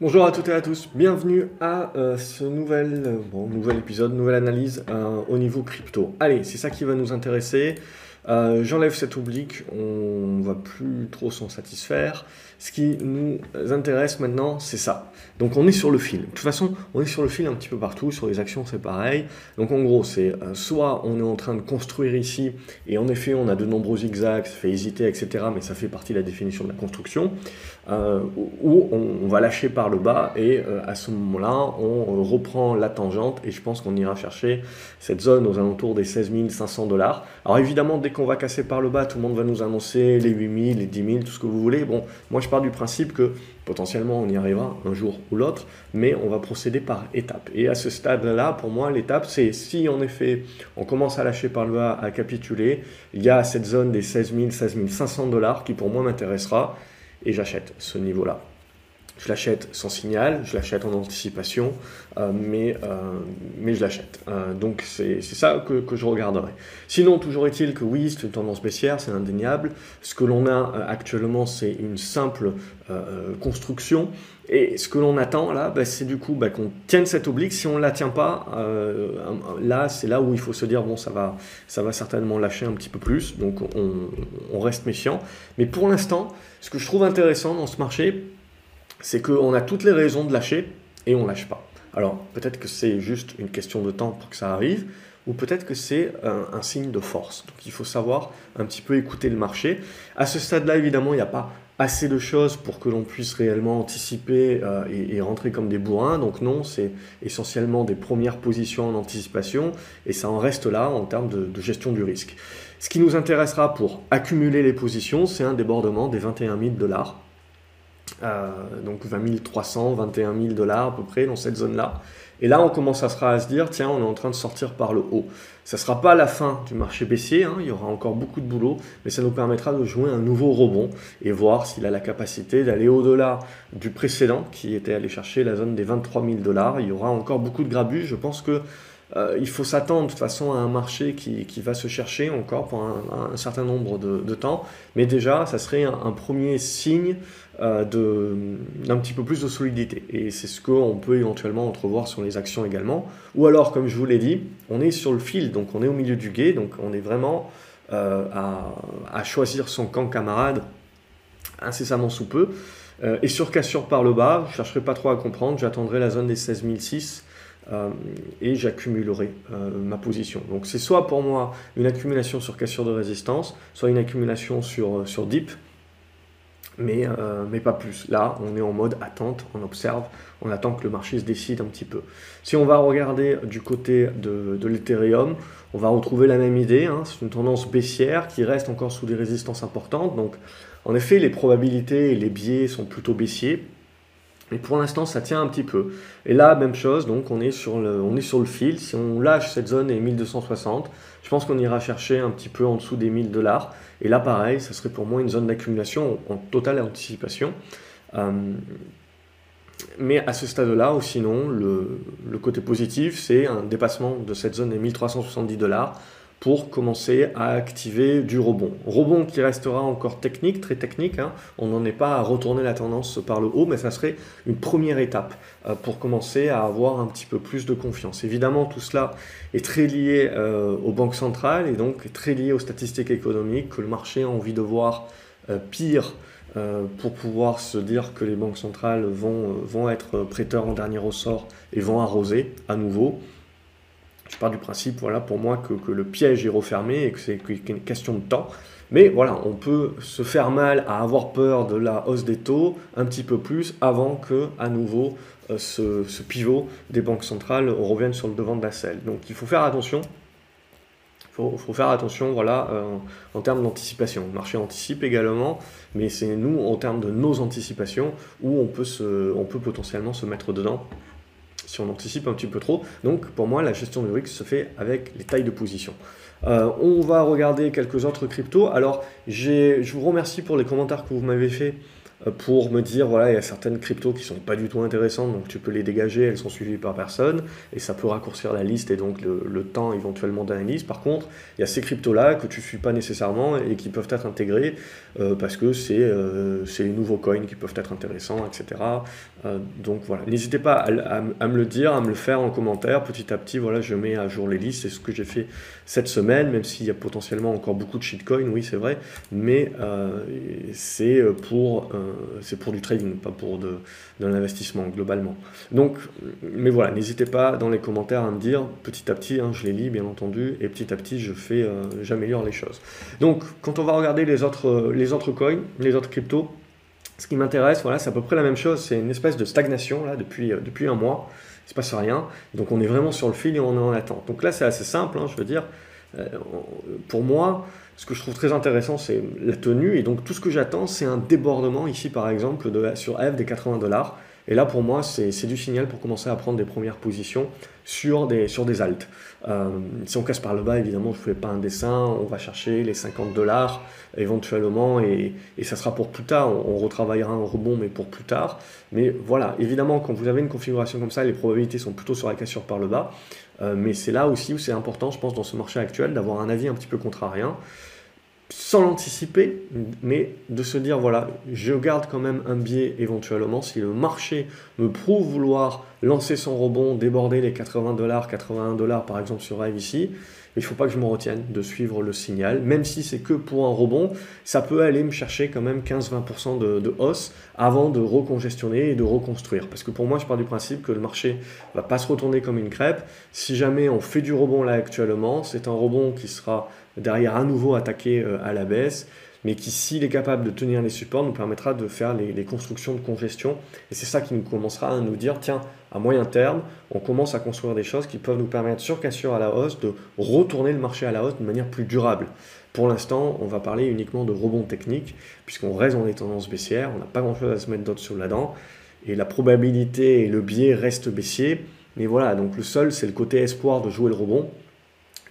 Bonjour à toutes et à tous, bienvenue à euh, ce nouvel, euh, bon, nouvel épisode, nouvelle analyse euh, au niveau crypto. Allez, c'est ça qui va nous intéresser. J'enlève cet oblique, on va plus trop s'en satisfaire. Ce qui nous intéresse maintenant, c'est ça. Donc on est sur le fil. De toute façon, on est sur le fil un petit peu partout, sur les actions c'est pareil. Donc en gros, c'est soit on est en train de construire ici, et en effet on a de nombreux zigzags, ça fait hésiter, etc. Mais ça fait partie de la définition de la construction. Euh, où on, va lâcher par le bas et euh, à ce moment-là, on reprend la tangente et je pense qu'on ira chercher cette zone aux alentours des 16 500 dollars. Alors évidemment, dès va casser par le bas, tout le monde va nous annoncer les 8 000, les 10 000, tout ce que vous voulez. Bon, moi je pars du principe que potentiellement on y arrivera un jour ou l'autre, mais on va procéder par étapes. Et à ce stade-là, pour moi, l'étape, c'est si en effet on commence à lâcher par le bas, à capituler, il y a cette zone des 16 000, 16 500 dollars qui pour moi m'intéressera et j'achète ce niveau-là. Je l'achète sans signal, je l'achète en anticipation, euh, mais, euh, mais je l'achète. Euh, donc c'est ça que, que, je regarderai. Sinon, toujours est-il que oui, c'est une tendance baissière, c'est indéniable. Ce que l'on a actuellement, c'est une simple construction. Et ce que l'on attend là, bah, c'est du coup bah, qu'on tienne cette oblique. Si on ne la tient pas, là, c'est là où il faut se dire, bon, ça va, ça va certainement lâcher un petit peu plus. Donc on, on reste méfiant. Mais pour l'instant, ce que je trouve intéressant dans ce marché, c'est qu'on a toutes les raisons de lâcher et on lâche pas. Alors peut-être que c'est juste une question de temps pour que ça arrive, ou peut-être que c'est un, signe de force. Donc il faut savoir un petit peu écouter le marché. À ce stade-là, évidemment, il n'y a pas assez de choses pour que l'on puisse réellement anticiper euh, et, rentrer comme des bourrins. Donc non, c'est essentiellement des premières positions en anticipation et ça en reste là en termes de, de gestion du risque. Ce qui nous intéressera pour accumuler les positions, c'est un débordement des 21 000 dollars donc 20 300, 21 000 dollars à peu près dans cette zone-là. Et là, on commence à se dire, tiens, on est en train de sortir par le haut. Ça ne sera pas la fin du marché baissier, hein, il y aura encore beaucoup de boulot, mais ça nous permettra de jouer un nouveau rebond et voir s'il a la capacité d'aller au-delà du précédent, qui était allé chercher la zone des 23 000 dollars. Il y aura encore beaucoup de grabuge. Je pense que euh, il faut s'attendre de toute façon à un marché qui, va se chercher encore pour un, certain nombre de, temps. Mais déjà, ça serait un, premier signe euh, d'un petit peu plus de solidité. Et c'est ce qu'on peut éventuellement entrevoir sur les actions également. Ou alors, comme je vous l'ai dit, on est sur le fil, donc on est au milieu du guet, donc on est vraiment euh, à, choisir son camp camarade incessamment sous peu. et sur cassure par le bas, je ne chercherai pas trop à comprendre, j'attendrai la zone des 16006 euh, et j'accumulerai euh, ma position. Donc c'est soit pour moi une accumulation sur cassure de résistance, soit une accumulation sur, euh, sur dip, mais, mais pas plus. Là, on est en mode attente, on observe, on attend que le marché se décide un petit peu. Si on va regarder du côté de, de l'Ethereum, on va retrouver la même idée. Hein. C'est une tendance baissière qui reste encore sous des résistances importantes. Donc, en effet, les probabilités et les biais sont plutôt baissiers. Mais pour l'instant, ça tient un petit peu. Et là, même chose, donc on est sur le, on est sur le fil. Si on lâche cette zone et 1260, je pense qu'on ira chercher un petit peu en dessous des 1000 dollars. Et là, pareil, ça serait pour moi une zone d'accumulation en, totale anticipation. Euh, mais à ce stade-là, ou sinon, le, le côté positif, c'est un dépassement de cette zone des 1370 dollars pour commencer à activer du rebond. Rebond qui restera encore technique, très technique. Hein. On n'en est pas à retourner la tendance par le haut, mais ça serait une première étape euh, pour commencer à avoir un petit peu plus de confiance. Évidemment, tout cela est très lié euh, aux banques centrales et donc très lié aux statistiques économiques que le marché a envie de voir euh, pire pour pouvoir se dire que les banques centrales vont, vont être prêteurs en dernier ressort et vont arroser à nouveau je pars du principe, voilà, pour moi, que, le piège est refermé et que c'est une question de temps. Mais voilà, on peut se faire mal à avoir peur de la hausse des taux un petit peu plus avant que, à nouveau, euh, ce, pivot des banques centrales revienne sur le devant de la selle. Donc il faut faire attention. Il faut, faire attention voilà, euh, en termes d'anticipation. Le marché anticipe également, mais c'est nous, en termes de nos anticipations, où on peut, se, on peut potentiellement se mettre dedans si on anticipe un petit peu trop. Donc pour moi, la gestion du risque se fait avec les tailles de position. Euh, on va regarder quelques autres cryptos. Alors, je vous remercie pour les commentaires que vous m'avez fait euh, pour me dire voilà il y a certaines cryptos qui sont pas du tout intéressantes donc tu peux les dégager elles sont suivies par personne et ça peut raccourcir la liste et donc le, temps éventuellement d'analyse. Par contre il y a ces cryptos là que tu suis pas nécessairement et qui peuvent être intégrés euh, parce que c'est euh, les nouveaux coins qui peuvent être intéressants etc donc voilà. N'hésitez pas à, me le dire à me le faire en commentaire. Petit à petit voilà je mets à jour les listes. C'est ce que j'ai fait cette semaine même s'il y a potentiellement encore beaucoup de shitcoins oui c'est vrai. Mais c'est pour euh, c'est pour du trading, pas pour de, l'investissement globalement. Donc, mais voilà, n'hésitez pas dans les commentaires à me dire petit à petit, hein, je les lis bien entendu, et petit à petit je fais, euh, j'améliore les choses. Donc, quand on va regarder les autres, les autres coins, les autres cryptos, ce qui m'intéresse, voilà, c'est à peu près la même chose, c'est une espèce de stagnation là depuis, euh, depuis un mois, il se passe rien, donc on est vraiment sur le fil et on est en attente. Donc là c'est assez simple, hein, je veux dire, pour moi, ce que je trouve très intéressant, c'est la tenue. Et donc, tout ce que j'attends, c'est un débordement ici, par exemple, sur F des 80 dollars. Et là, pour moi, c'est du signal pour commencer à prendre des premières positions sur des, sur des altes. Euh, si on casse par le bas, évidemment, je ne fais pas un dessin. On va chercher les 50 dollars éventuellement et, ça sera pour plus tard. On, retravaillera un rebond, mais pour plus tard. Mais voilà, évidemment, quand vous avez une configuration comme ça, les probabilités sont plutôt sur la cassure par le bas. Euh, mais c'est là aussi où c'est important, je pense, dans ce marché actuel, d'avoir un avis un petit peu contrariant, sans l'anticiper, mais de se dire, voilà, je garde quand même un biais éventuellement. Si le marché me prouve vouloir lancer son rebond, déborder les 80 dollars, 81 dollars par exemple sur Rave ici, il ne faut pas que je me retienne de suivre le signal, même si c'est que pour un rebond, ça peut aller me chercher quand même 15-20% de, hausse avant de recongestionner et de reconstruire. Parce que pour moi, je pars du principe que le marché va pas se retourner comme une crêpe. Si jamais on fait du rebond là actuellement, c'est un rebond qui sera derrière à nouveau attaqué euh, à la baisse mais qui, s'il est capable de tenir les supports, nous permettra de faire les, constructions de congestion. Et c'est ça qui nous commencera à nous dire, tiens, à moyen terme, on commence à construire des choses qui peuvent nous permettre, sur cassure à la hausse, de retourner le marché à la hausse de manière plus durable. Pour l'instant, on va parler uniquement de rebond technique, puisqu'on reste dans les tendances baissières, on n'a pas grand-chose à se mettre d'autre sur la dent, et la probabilité et le biais restent baissiers. Mais voilà, donc le seul, c'est le côté espoir de jouer le rebond,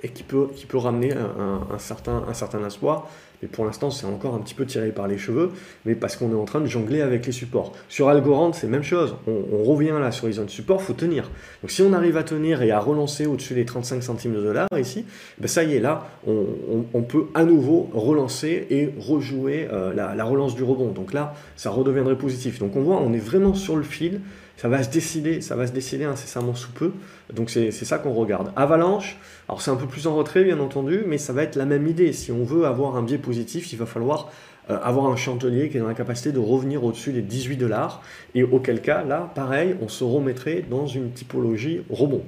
et qui peut, qui peut ramener un, certain, un certain espoir. Mais pour l'instant, c'est encore un petit peu tiré par les cheveux, mais parce qu'on est en train de jongler avec les supports. Sur Algorand, c'est la même chose. On, revient là sur les zones support, faut tenir. Donc si on arrive à tenir et à relancer au-dessus des 35 centimes de dollars ici, ben ça y est, là, on, peut à nouveau relancer et rejouer euh, la, la relance du rebond. Donc là, ça redeviendrait positif. Donc on voit, on est vraiment sur le fil ça va se décider, ça va se décider incessamment sous peu. Donc c'est ça qu'on regarde. Avalanche, alors c'est un peu plus en retrait bien entendu, mais ça va être la même idée. Si on veut avoir un biais positif, il va falloir euh, avoir un chandelier qui est dans la capacité de revenir au-dessus des 18 dollars. Et auquel cas, là, pareil, on se remettrait dans une typologie rebond.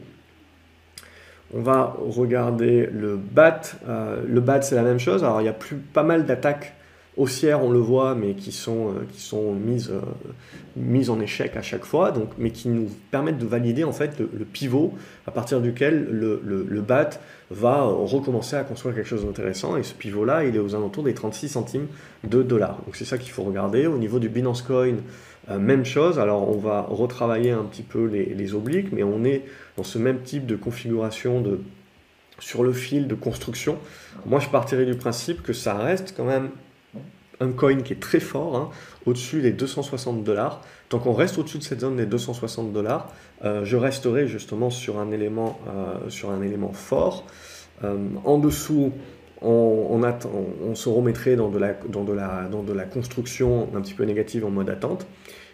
On va regarder le BAT. Euh, le BAT, c'est la même chose. Alors, il y a plus, pas mal d'attaques haussières, on le voit, mais qui sont, euh, qui euh, mises en échec à chaque fois, donc, mais qui nous permettent de valider en fait le, pivot à partir duquel le, BAT va recommencer à construire quelque chose d'intéressant. Et ce pivot-là, il est aux alentours des 36 centimes de dollars. Donc c'est ça qu'il faut regarder. Au niveau du Binance Coin, euh, même chose. Alors on va retravailler un petit peu les, obliques, mais on est dans ce même type de configuration sur le fil de construction. Moi, je partirais du principe que ça reste quand même un coin qui est très fort, hein, au-dessus des 260 dollars. Tant qu'on reste au-dessus de cette zone des 260 dollars, euh, je resterai justement sur un élément, euh, sur un élément fort. Euh, en dessous, on, on, se remettrait dans de, la, dans, de la, dans de la construction un petit peu négative en mode attente.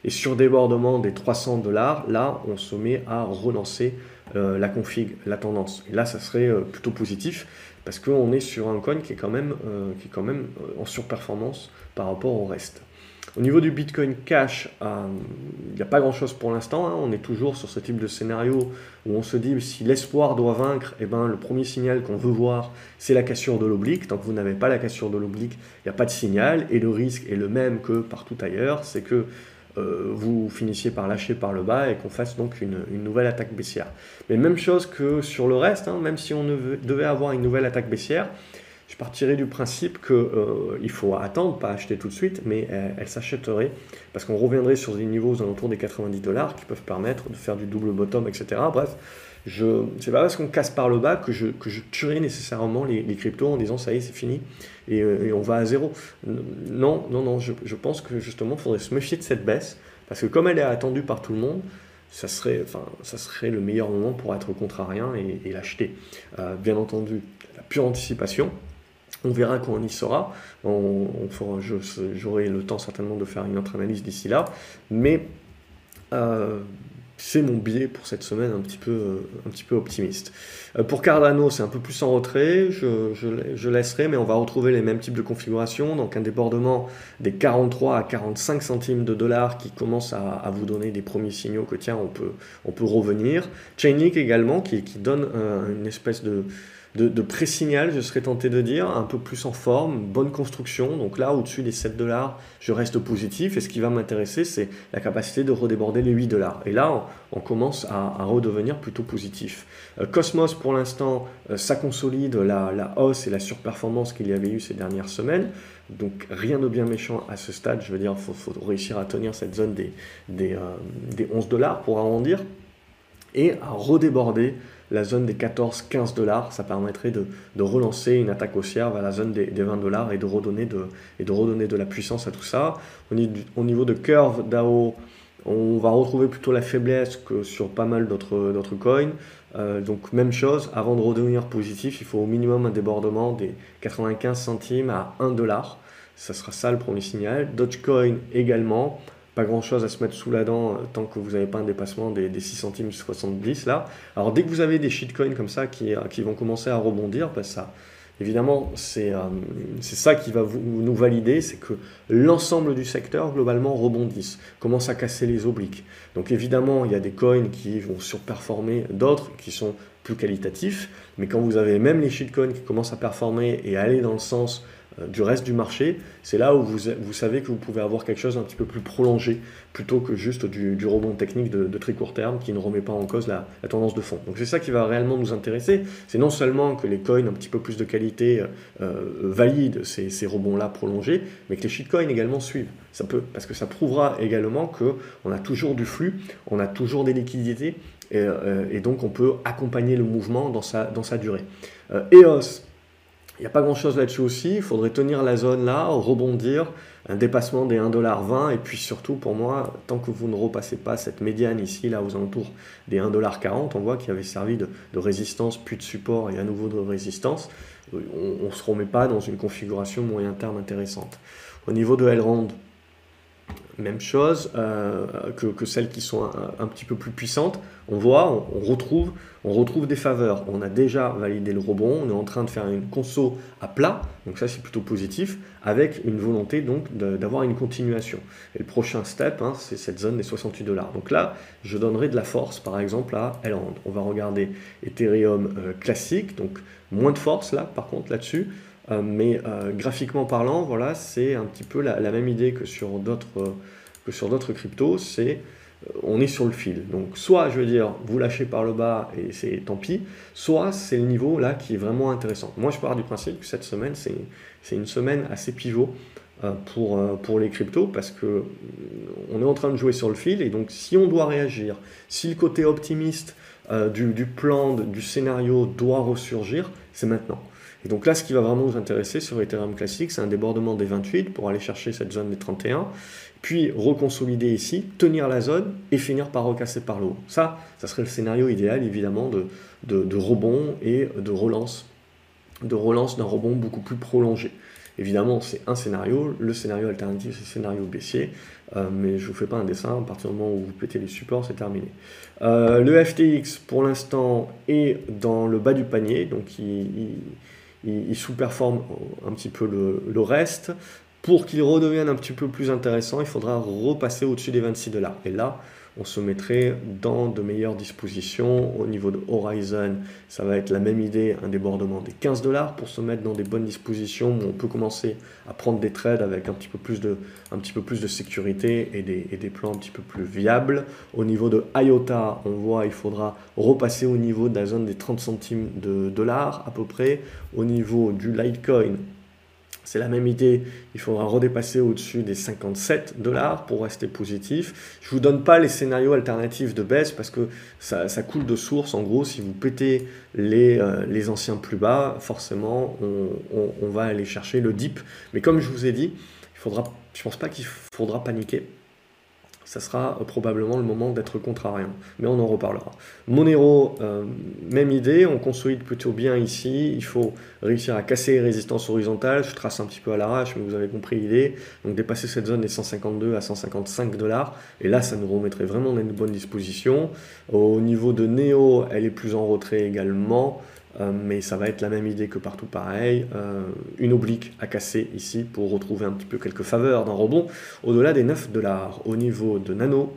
Et sur débordement des 300 dollars, là, on se met à relancer la config, la tendance. Et là, ça serait plutôt positif parce qu'on est sur un coin qui est quand même, euh, qui quand même euh, en surperformance par rapport au reste. Au niveau du Bitcoin Cash, euh, il n'y a pas grand-chose pour l'instant. Hein. On est toujours sur ce type de scénario où on se dit si l'espoir doit vaincre, eh ben, le premier signal qu'on veut voir, c'est la cassure de l'oblique. Tant que vous n'avez pas la cassure de l'oblique, il n'y a pas de signal. Et le risque est le même que partout ailleurs, c'est que euh, vous finissiez par lâcher par le bas et qu'on fasse donc une, nouvelle attaque baissière. Mais même chose que sur le reste, hein, même si on devait avoir une nouvelle attaque baissière, je partirais du principe qu'il euh, faut attendre, pas acheter tout de suite, mais elle, s'achèterait parce qu'on reviendrait sur des niveaux aux alentours des 90 dollars qui peuvent permettre de faire du double bottom, etc. Bref, je c'est pas parce qu'on casse par le bas que je, que je tuerai nécessairement les, cryptos en disant ça y est, c'est fini euh, et, on va à zéro. Non, non, non, je, pense que justement, il faudrait se méfier de cette baisse parce que comme elle est attendue par tout le monde, ça serait, enfin, ça serait le meilleur moment pour être contrarien et, et l'acheter. Euh, bien entendu, la pure anticipation, on verra quand on y sera. On, J'aurai le temps certainement de faire une autre analyse d'ici là. Mais euh, c'est mon biais pour cette semaine un petit peu, euh, optimiste. Euh, pour Cardano, c'est un peu plus en retrait, je, laisserai, mais on va retrouver les mêmes types de configurations, donc un débordement des 43 à 45 centimes de dollars qui commence à, vous donner des premiers signaux que tiens, on peut, on peut revenir. Chainlink également, qui, donne une espèce de de, pré-signal, je serais tenté de dire, un peu plus en forme, bonne construction. Donc là, au-dessus des 7 dollars, je reste positif. Et ce qui va m'intéresser, c'est la capacité de redéborder les 8 dollars. Et là, on, commence à, redevenir plutôt positif. Euh, Cosmos, pour l'instant, euh, ça consolide la, hausse et la surperformance qu'il y avait eu ces dernières semaines. Donc rien de bien méchant à ce stade. Je veux dire, il faut, réussir à tenir cette zone des, des, 11 euh, dollars pour arrondir et à redéborder la zone des 14-15 dollars, ça permettrait de, relancer une attaque haussière vers la zone des, 20 dollars et de, redonner de, la puissance à tout ça. Au niveau de curve DAO, on va retrouver plutôt la faiblesse que sur pas mal d'autres coins. Euh, donc même chose, avant de redevenir positif, il faut au minimum un débordement des 95 centimes à 1 dollar. Ça sera ça le premier signal. Dogecoin également pas grand chose à se mettre sous la dent euh, tant que vous n'avez pas un dépassement des, 6 centimes 70 là. Alors dès que vous avez des shitcoins comme ça qui, euh, qui vont commencer à rebondir, bah, ça, évidemment, c'est euh, c'est ça qui va vous, nous valider, c'est que l'ensemble du secteur globalement rebondisse, commence à casser les obliques. Donc évidemment, il y a des coins qui vont surperformer d'autres qui sont plus qualitatifs, mais quand vous avez même les shitcoins qui commencent à performer et aller dans le sens du reste du marché, c'est là où vous, vous, savez que vous pouvez avoir quelque chose un petit peu plus prolongé plutôt que juste du, rebond technique de, très court terme qui ne remet pas en cause la, tendance de fond. Donc c'est ça qui va réellement nous intéresser. C'est non seulement que les coins un petit peu plus de qualité euh, valident ces, ces rebonds-là prolongés, mais que les shitcoins également suivent. Ça peut, parce que ça prouvera également qu'on a toujours du flux, on a toujours des liquidités et, euh, et, donc on peut accompagner le mouvement dans sa, dans sa durée. EOS, il n'y a pas grand-chose là-dessus aussi. Il faudrait tenir la zone là, rebondir, un dépassement des 1,20$. Et puis surtout, pour moi, tant que vous ne repassez pas cette médiane ici, là, aux alentours des 1,40$, on voit qu'il avait servi de, résistance, puis de support et à nouveau de résistance. On ne se remet pas dans une configuration moyen terme intéressante. Au niveau de Elrond, même chose euh, que, celles qui sont un, petit peu plus puissantes. On voit, on, retrouve, on retrouve des faveurs. On a déjà validé le rebond, on est en train de faire une conso à plat, donc ça c'est plutôt positif, avec une volonté donc d'avoir une continuation. Et le prochain step, hein, c'est cette zone des 68 dollars. Donc là, je donnerai de la force, par exemple à Elrond. On va regarder Ethereum euh, classique, donc moins de force là, par contre là-dessus. Euh, mais euh, graphiquement parlant, voilà, c'est un petit peu la, même idée que sur d'autres que sur d'autres cryptos, c'est euh, on est sur le fil. Donc soit je veux dire vous lâchez par le bas et c'est tant pis, soit c'est le niveau là qui est vraiment intéressant. Moi je pars du principe que cette semaine c'est une semaine assez pivot pour, pour les cryptos parce que on est en train de jouer sur le fil et donc si on doit réagir, si le côté optimiste du, du, plan, du scénario doit ressurgir, c'est maintenant. Et donc là, ce qui va vraiment nous intéresser sur Ethereum classique, c'est un débordement des 28 pour aller chercher cette zone des 31, puis reconsolider ici, tenir la zone et finir par recasser par le haut. Ça, ça serait le scénario idéal, évidemment, de, de, rebond et de relance, de relance d'un rebond beaucoup plus prolongé. Évidemment, c'est un scénario. Le scénario alternatif, c'est le scénario baissier. Euh, mais je ne vous fais pas un dessin. À partir du moment où vous pétez les supports, c'est terminé. Euh, le FTX, pour l'instant, est dans le bas du panier. Donc, il, sous-performe un petit peu le, reste. Pour qu'il redevienne un petit peu plus intéressant, il faudra repasser au-dessus des 26 dollars. Et là, on se mettrait dans de meilleures dispositions. Au niveau de Horizon, ça va être la même idée, un débordement des 15 dollars pour se mettre dans des bonnes dispositions où on peut commencer à prendre des trades avec un petit peu plus de, sécurité et des, et des plans un petit peu plus viables. Au niveau de IOTA, on voit il faudra repasser au niveau de la zone des 30 centimes de dollars à peu près. Au niveau du Litecoin, c'est la même idée, il faudra redépasser au-dessus des 57 dollars pour rester positif. Je ne vous donne pas les scénarios alternatifs de baisse parce que ça, coule de source. En gros, si vous pétez les, euh, anciens plus bas, forcément, on, va aller chercher le dip. Mais comme je vous ai dit, je ne pense pas qu'il faudra paniquer ça sera euh, probablement le moment d'être contrariant. Mais on en reparlera. Monero, euh, même idée, on consolide plutôt bien ici. Il faut réussir à casser les résistances horizontales. Je trace un petit peu à l'arrache, mais vous avez compris l'idée. Donc dépasser cette zone des 152 à 155 dollars. Et là, ça nous remettrait vraiment dans une bonne disposition. Au niveau de Neo, elle est plus en retrait également. Euh, mais ça va être la même idée que partout pareil, euh, une oblique à casser ici pour retrouver un petit peu quelques faveurs d'un rebond au-delà des 9 dollars. Au niveau de Nano,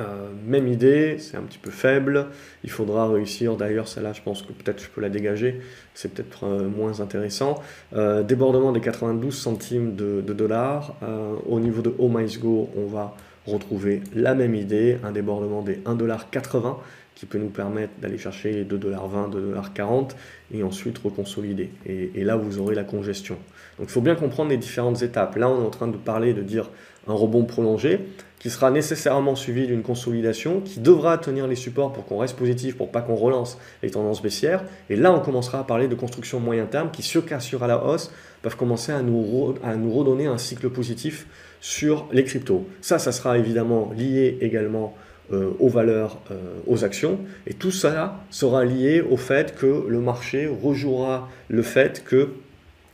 euh, même idée, c'est un petit peu faible, il faudra réussir, d'ailleurs celle-là je pense que peut-être je peux la dégager, c'est peut-être moins intéressant. débordement des 92 centimes de, de dollars, au niveau de Oh on va retrouver la même idée, un débordement des 1,80$ qui peut nous permettre d'aller chercher les 2,20$, 2,40$ et ensuite reconsolider. Et, là, vous aurez la congestion. Donc il faut bien comprendre les différentes étapes. Là, on est en train de parler de dire un rebond prolongé qui sera nécessairement suivi d'une consolidation qui devra tenir les supports pour qu'on reste positif, pour pas qu'on relance les tendances baissières. Et là, on commencera à parler de construction moyen terme qui, se cassure à la hausse, peuvent commencer à nous, à nous redonner un cycle positif sur les cryptos. Ça, ça sera évidemment lié également euh, aux valeurs, euh, aux actions. Et tout ça sera lié au fait que le marché rejouera le fait que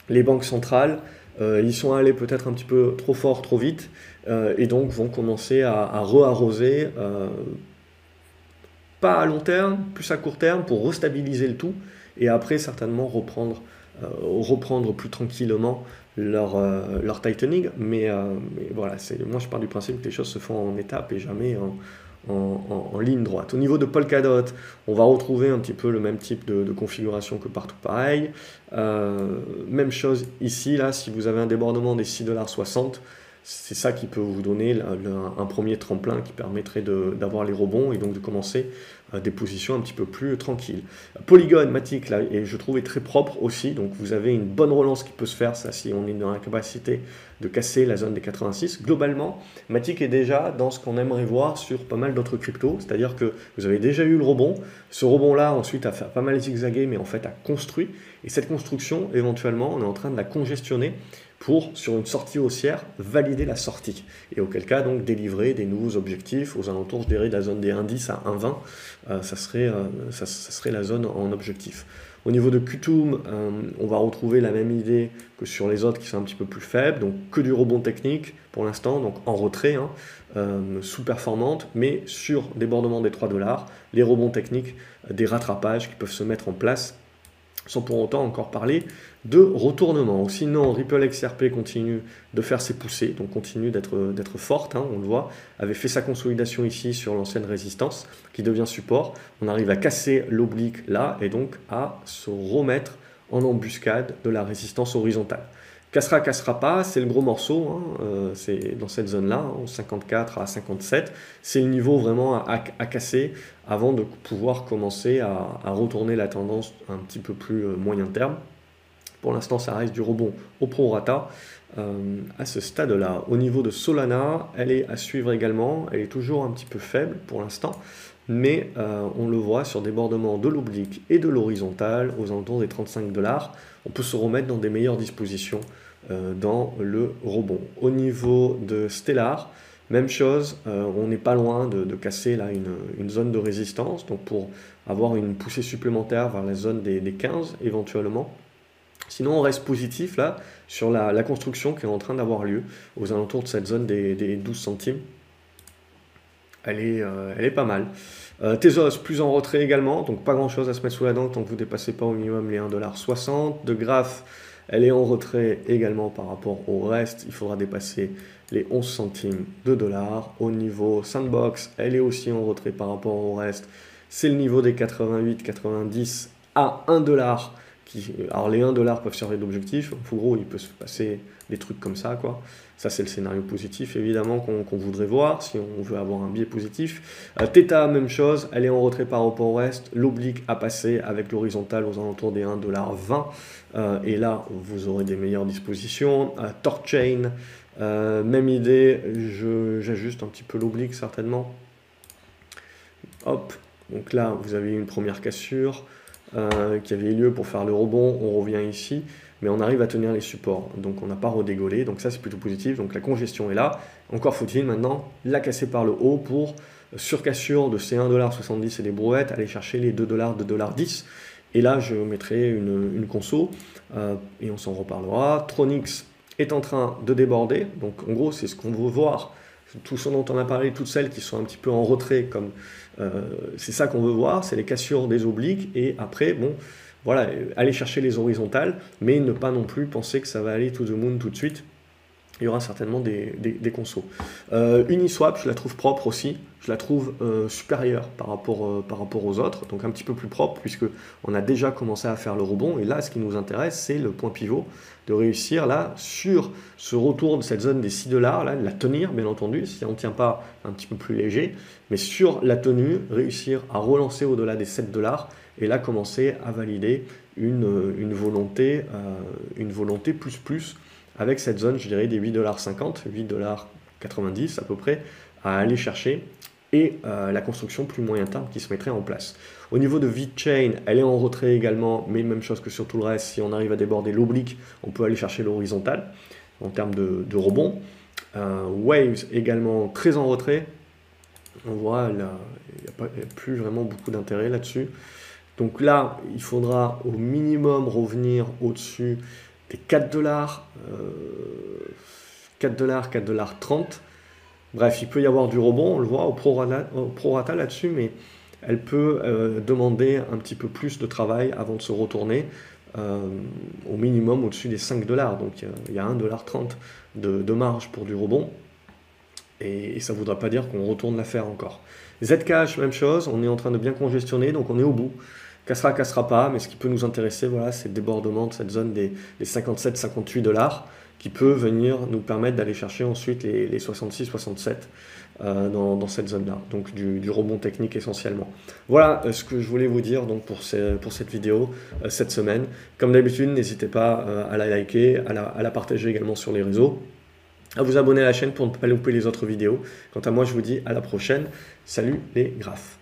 les banques centrales euh, ils sont allés peut-être un petit peu trop fort, trop vite, et donc vont commencer à, à re-arroser, pas à long terme, plus à court terme, pour restabiliser le tout, et après certainement reprendre, reprendre plus tranquillement leur, leur tightening. Mais, voilà, moi je pars du principe que les choses se font en étapes et jamais en, en, ligne droite. Au niveau de Polkadot, on va retrouver un petit peu le même type de, configuration que partout pareil. Euh, même chose ici, là, si vous avez un débordement des 6,60$, c'est ça qui peut vous donner un premier tremplin qui permettrait d'avoir les rebonds et donc de commencer euh, des positions un petit peu plus tranquilles. Polygon, Matic, là, et je trouvais très propre aussi, donc vous avez une bonne relance qui peut se faire, ça si on est dans la capacité de casser la zone des 86. Globalement, Matic est déjà dans ce qu'on aimerait voir sur pas mal d'autres cryptos, c'est-à-dire que vous avez déjà eu le rebond, ce rebond-là ensuite a fait pas mal zigzaguer, mais en fait a construit, et cette construction, éventuellement, on est en train de la congestionner pour, sur une sortie haussière, valider la sortie. Et auquel cas, donc, délivrer des nouveaux objectifs aux alentours, je dirais, de la zone des indices à 1,20, euh, ça, serait, euh, ça, serait la zone en objectif. Au niveau de Qtum, euh, on va retrouver la même idée que sur les autres qui sont un petit peu plus faibles, donc que du rebond technique pour l'instant, donc en retrait, hein, sous-performante, mais sur débordement des 3 dollars, les rebonds techniques, des rattrapages qui peuvent se mettre en place sans pour autant encore parler de retournement. Sinon, Ripple XRP continue de faire ses poussées, donc continue d'être forte, hein, on le voit, avait fait sa consolidation ici sur l'ancienne résistance qui devient support. On arrive à casser l'oblique là et donc à se remettre en embuscade de la résistance horizontale. Cassera, cassera pas, c'est le gros morceau, hein, euh, c'est dans cette zone-là, 54 hein, à 57. C'est le niveau vraiment à, casser avant de pouvoir commencer à, retourner la tendance un petit peu plus euh, moyen terme. Pour l'instant, ça reste du rebond au prorata euh, à ce stade-là. Au niveau de Solana, elle est à suivre également, elle est toujours un petit peu faible pour l'instant, mais on le voit sur débordement de l'oblique et de l'horizontale aux alentours des 35 dollars. On peut se remettre dans des meilleures dispositions dans le rebond. Au niveau de Stellar, même chose, euh, on n'est pas loin de, casser là une, zone de résistance, donc pour avoir une poussée supplémentaire vers la zone des, 15 éventuellement. Sinon, on reste positif là sur la, construction qui est en train d'avoir lieu aux alentours de cette zone des, 12 centimes. Elle est, euh, elle est pas mal. Euh, plus en retrait également, donc pas grand chose à se mettre sous la dent tant que vous ne dépassez pas au minimum les 1,60$. De Graph, elle est en retrait également par rapport au reste. Il faudra dépasser les 11 centimes de dollars. Au niveau sandbox, elle est aussi en retrait par rapport au reste. C'est le niveau des 88-90 à 1 dollar. Alors les 1 dollar peuvent servir d'objectif. En gros, il peut se passer des trucs comme ça, quoi. Ça, c'est le scénario positif, évidemment, qu'on voudrait voir si on veut avoir un biais positif. Euh, Theta, même chose, elle est en retrait par rapport au reste. L'oblique a passé avec l'horizontale aux alentours des 1,20$. Euh, et là, vous aurez des meilleures dispositions. Euh, Torchain, euh, même idée, j'ajuste un petit peu l'oblique certainement. Hop, donc là, vous avez une première cassure qui avait eu lieu pour faire le rebond. On revient ici mais on arrive à tenir les supports. Donc on n'a pas redégolé, donc ça c'est plutôt positif. Donc la congestion est là. Encore faut-il maintenant la casser par le haut pour surcassure de ces 1,70$ et des brouettes, aller chercher les 2$, 2,10$. Et là je mettrai une, une conso euh, et on s'en reparlera. Tronix est en train de déborder, donc en gros c'est ce qu'on veut voir. Tout ce dont on a parlé, toutes celles qui sont un petit peu en retrait, comme euh, c'est ça qu'on veut voir, c'est les cassures des obliques. Et après, bon, voilà, aller chercher les horizontales, mais ne pas non plus penser que ça va aller to the moon tout de suite. Il y aura certainement des, des, consos. Euh, Uniswap, je la trouve propre aussi. Je la trouve euh, supérieure par rapport, euh, par rapport aux autres, donc un petit peu plus propre, puisque on a déjà commencé à faire le rebond. Et là, ce qui nous intéresse, c'est le point pivot, de réussir là sur ce retour de cette zone des 6 dollars, là, la tenir, bien entendu, si on ne tient pas un petit peu plus léger, mais sur la tenue, réussir à relancer au-delà des 7 dollars et là commencer à valider une, une volonté, une volonté plus plus avec cette zone, je dirais, des 8,50$, 8,90$ à peu près, à aller chercher et euh, la construction plus moyen terme qui se mettrait en place. Au niveau de VeChain, elle est en retrait également, mais même chose que sur tout le reste, si on arrive à déborder l'oblique, on peut aller chercher l'horizontal en termes de, rebond. Euh, Waves également très en retrait. On voit, il n'y a, plus vraiment beaucoup d'intérêt là-dessus. Donc là, il faudra au minimum revenir au-dessus des 4 dollars, 4 euh, dollars, 4 dollars 30. Bref, il peut y avoir du rebond, on le voit au prorata, là-dessus, mais elle peut euh, demander un petit peu plus de travail avant de se retourner euh, au minimum au-dessus des 5 dollars. Donc il y a 1,30$ de, de marge pour du rebond. Et, ça ne voudra pas dire qu'on retourne l'affaire encore. Zcash, même chose, on est en train de bien congestionner, donc on est au bout. Cassera, cassera pas, mais ce qui peut nous intéresser, voilà, c'est le débordement de cette zone des, 57-58 dollars qui peut venir nous permettre d'aller chercher ensuite les, 66-67 euh, dans, cette zone-là, donc du, rebond technique essentiellement. Voilà euh, ce que je voulais vous dire donc, pour, pour cette vidéo euh, cette semaine. Comme d'habitude, n'hésitez pas à la liker, à la, à la partager également sur les réseaux à vous abonner à la chaîne pour ne pas louper les autres vidéos. Quant à moi, je vous dis à la prochaine. Salut les graphes.